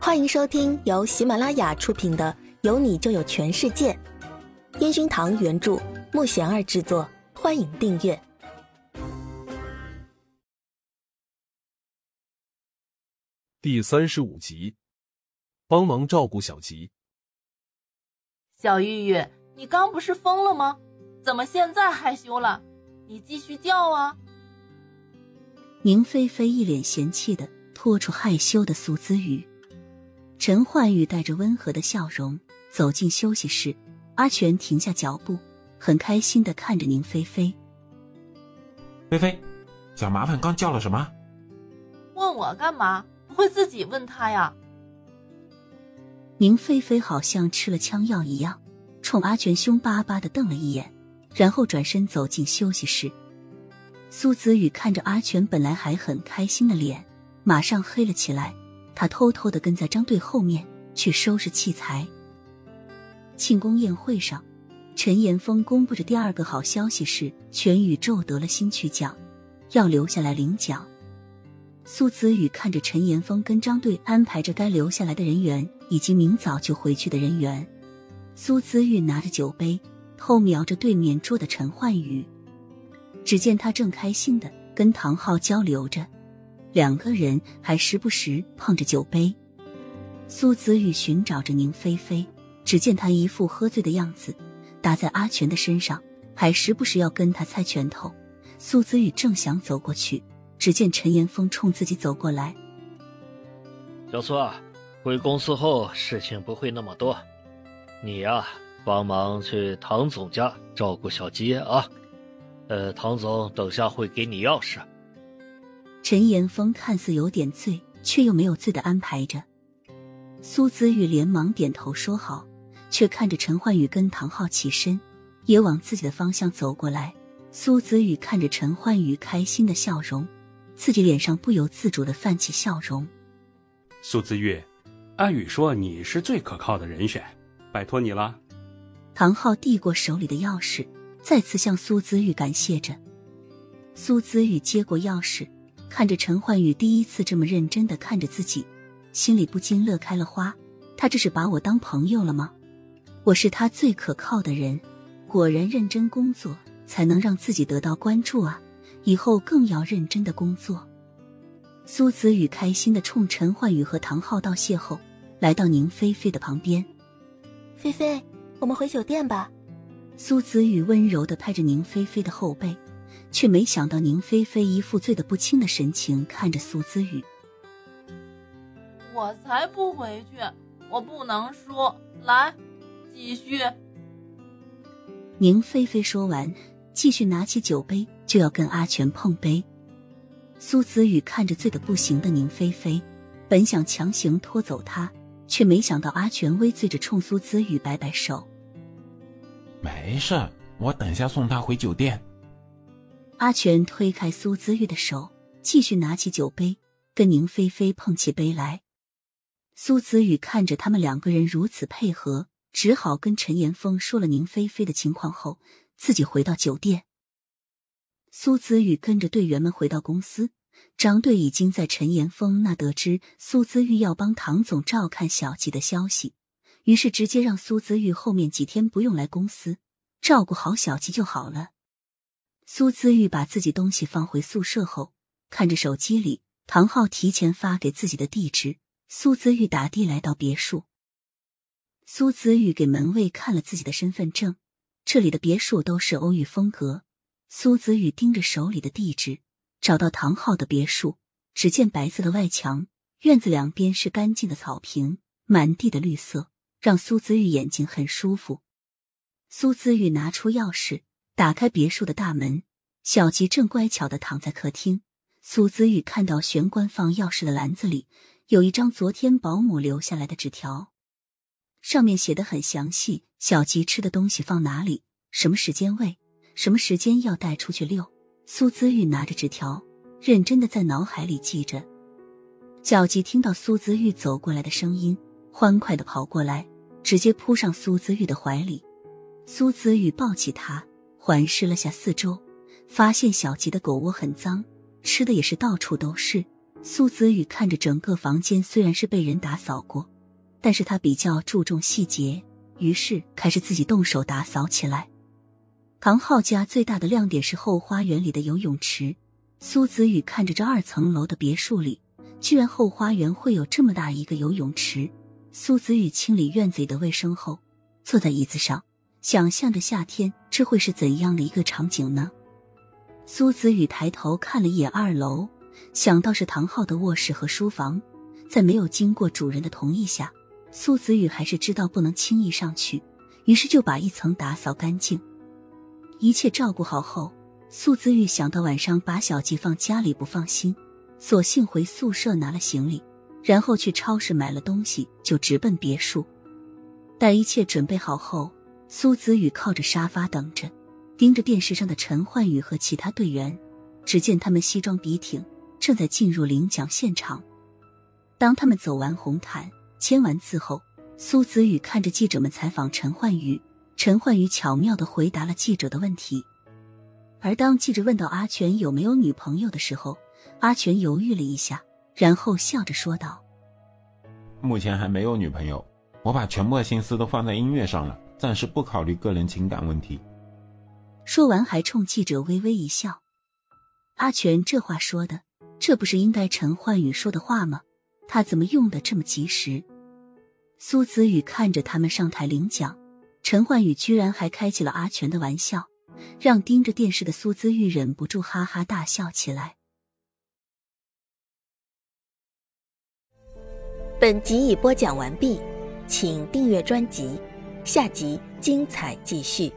欢迎收听由喜马拉雅出品的《有你就有全世界》，烟熏堂原著，木贤儿制作。欢迎订阅第三十五集，帮忙照顾小吉。小玉玉，你刚不是疯了吗？怎么现在害羞了？你继续叫啊！宁菲菲一脸嫌弃的拖出害羞的苏子玉。陈焕宇带着温和的笑容走进休息室，阿全停下脚步，很开心的看着宁菲菲。菲菲，小麻烦刚叫了什么？问我干嘛？不会自己问他呀？宁菲菲好像吃了枪药一样，冲阿全凶巴巴的瞪了一眼，然后转身走进休息室。苏子宇看着阿全本来还很开心的脸，马上黑了起来。他偷偷的跟在张队后面去收拾器材。庆功宴会上，陈岩峰公布着第二个好消息是全宇宙得了新曲奖，要留下来领奖。苏子宇看着陈岩峰跟张队安排着该留下来的人员以及明早就回去的人员。苏子玉拿着酒杯偷瞄着对面桌的陈焕宇，只见他正开心的跟唐昊交流着。两个人还时不时碰着酒杯。苏子宇寻找着宁菲菲，只见她一副喝醉的样子，打在阿全的身上，还时不时要跟他猜拳头。苏子宇正想走过去，只见陈岩峰冲自己走过来：“小苏，回公司后事情不会那么多，你呀，帮忙去唐总家照顾小吉啊。呃，唐总等下会给你钥匙。”陈岩峰看似有点醉，却又没有醉的安排着。苏子玉连忙点头说好，却看着陈焕宇跟唐昊起身，也往自己的方向走过来。苏子玉看着陈焕宇开心的笑容，自己脸上不由自主的泛起笑容。苏子玉，阿宇说你是最可靠的人选，拜托你了。唐昊递过手里的钥匙，再次向苏子玉感谢着。苏子玉接过钥匙。看着陈焕宇第一次这么认真的看着自己，心里不禁乐开了花。他这是把我当朋友了吗？我是他最可靠的人，果然认真工作才能让自己得到关注啊！以后更要认真的工作。苏子宇开心的冲陈焕宇和唐昊道谢后，来到宁菲菲的旁边。菲菲，我们回酒店吧。苏子宇温柔的拍着宁菲菲的后背。却没想到，宁菲菲一副醉得不轻的神情看着苏子宇。我才不回去，我不能输。来，继续。宁菲菲说完，继续拿起酒杯就要跟阿全碰杯。苏子宇看着醉得不行的宁菲菲，本想强行拖走她，却没想到阿全微醉着冲苏子宇摆摆手：“没事，我等下送她回酒店。”阿全推开苏姿玉的手，继续拿起酒杯跟宁菲菲碰起杯来。苏子宇看着他们两个人如此配合，只好跟陈岩峰说了宁菲菲的情况后，自己回到酒店。苏子宇跟着队员们回到公司，张队已经在陈岩峰那得知苏子玉要帮唐总照看小吉的消息，于是直接让苏子玉后面几天不用来公司，照顾好小吉就好了。苏姿玉把自己东西放回宿舍后，看着手机里唐昊提前发给自己的地址，苏姿玉打的来到别墅。苏姿玉给门卫看了自己的身份证，这里的别墅都是欧域风格。苏姿玉盯着手里的地址，找到唐昊的别墅，只见白色的外墙，院子两边是干净的草坪，满地的绿色，让苏姿玉眼睛很舒服。苏姿玉拿出钥匙。打开别墅的大门，小吉正乖巧的躺在客厅。苏子玉看到玄关放钥匙的篮子里有一张昨天保姆留下来的纸条，上面写的很详细。小吉吃的东西放哪里，什么时间喂，什么时间要带出去遛。苏子玉拿着纸条，认真的在脑海里记着。小吉听到苏子玉走过来的声音，欢快的跑过来，直接扑上苏子玉的怀里。苏子玉抱起他。环视了下四周，发现小吉的狗窝很脏，吃的也是到处都是。苏子宇看着整个房间，虽然是被人打扫过，但是他比较注重细节，于是开始自己动手打扫起来。唐昊家最大的亮点是后花园里的游泳池。苏子宇看着这二层楼的别墅里，居然后花园会有这么大一个游泳池。苏子宇清理院子里的卫生后，坐在椅子上，想象着夏天这会是怎样的一个场景呢？苏子宇抬头看了一眼二楼，想到是唐昊的卧室和书房，在没有经过主人的同意下，苏子宇还是知道不能轻易上去，于是就把一层打扫干净。一切照顾好后。苏子玉想到晚上把小吉放家里不放心，索性回宿舍拿了行李，然后去超市买了东西，就直奔别墅。待一切准备好后，苏子宇靠着沙发等着，盯着电视上的陈焕宇和其他队员。只见他们西装笔挺，正在进入领奖现场。当他们走完红毯、签完字后，苏子宇看着记者们采访陈焕宇，陈焕宇巧妙的回答了记者的问题。而当记者问到阿全有没有女朋友的时候，阿全犹豫了一下，然后笑着说道：“目前还没有女朋友，我把全部的心思都放在音乐上了，暂时不考虑个人情感问题。”说完，还冲记者微微一笑。阿全这话说的，这不是应该陈焕宇说的话吗？他怎么用的这么及时？苏子宇看着他们上台领奖，陈焕宇居然还开起了阿全的玩笑。让盯着电视的苏子玉忍不住哈哈大笑起来。本集已播讲完毕，请订阅专辑，下集精彩继续。